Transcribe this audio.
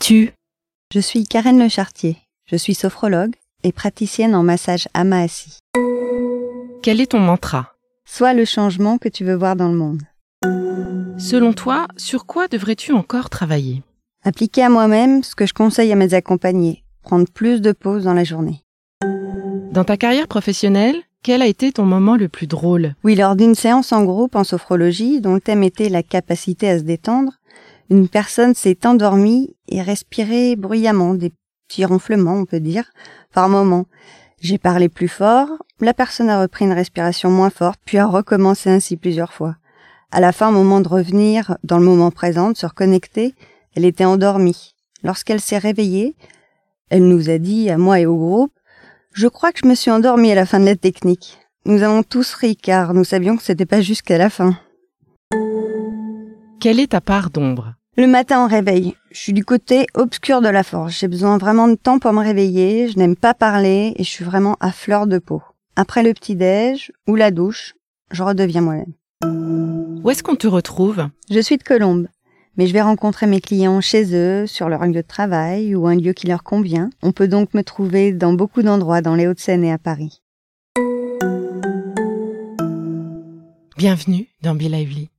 Es-tu Je suis Karen Le Chartier. Je suis sophrologue et praticienne en massage Amaasi. Quel est ton mantra? Sois le changement que tu veux voir dans le monde. Selon toi, sur quoi devrais-tu encore travailler? Appliquer à moi-même ce que je conseille à mes accompagnés. Prendre plus de pauses dans la journée. Dans ta carrière professionnelle, quel a été ton moment le plus drôle? Oui, lors d'une séance en groupe en sophrologie, dont le thème était la capacité à se détendre, une personne s'est endormie et respirait bruyamment, des petits ronflements, on peut dire, par moments. J'ai parlé plus fort, la personne a repris une respiration moins forte, puis a recommencé ainsi plusieurs fois. À la fin, au moment de revenir dans le moment présent, de se reconnecter, elle était endormie. Lorsqu'elle s'est réveillée, elle nous a dit, à moi et au groupe, je crois que je me suis endormie à la fin de la technique. Nous avons tous ri car nous savions que c'était pas jusqu'à la fin. Quelle est ta part d'ombre? Le matin au réveil, je suis du côté obscur de la force. J'ai besoin vraiment de temps pour me réveiller, je n'aime pas parler et je suis vraiment à fleur de peau. Après le petit-déj ou la douche, je redeviens moi-même. Où est-ce qu'on te retrouve? Je suis de Colombe, mais je vais rencontrer mes clients chez eux, sur leur lieu de travail ou un lieu qui leur convient. On peut donc me trouver dans beaucoup d'endroits dans les Hauts-de-Seine et à Paris. Bienvenue dans Be Lively.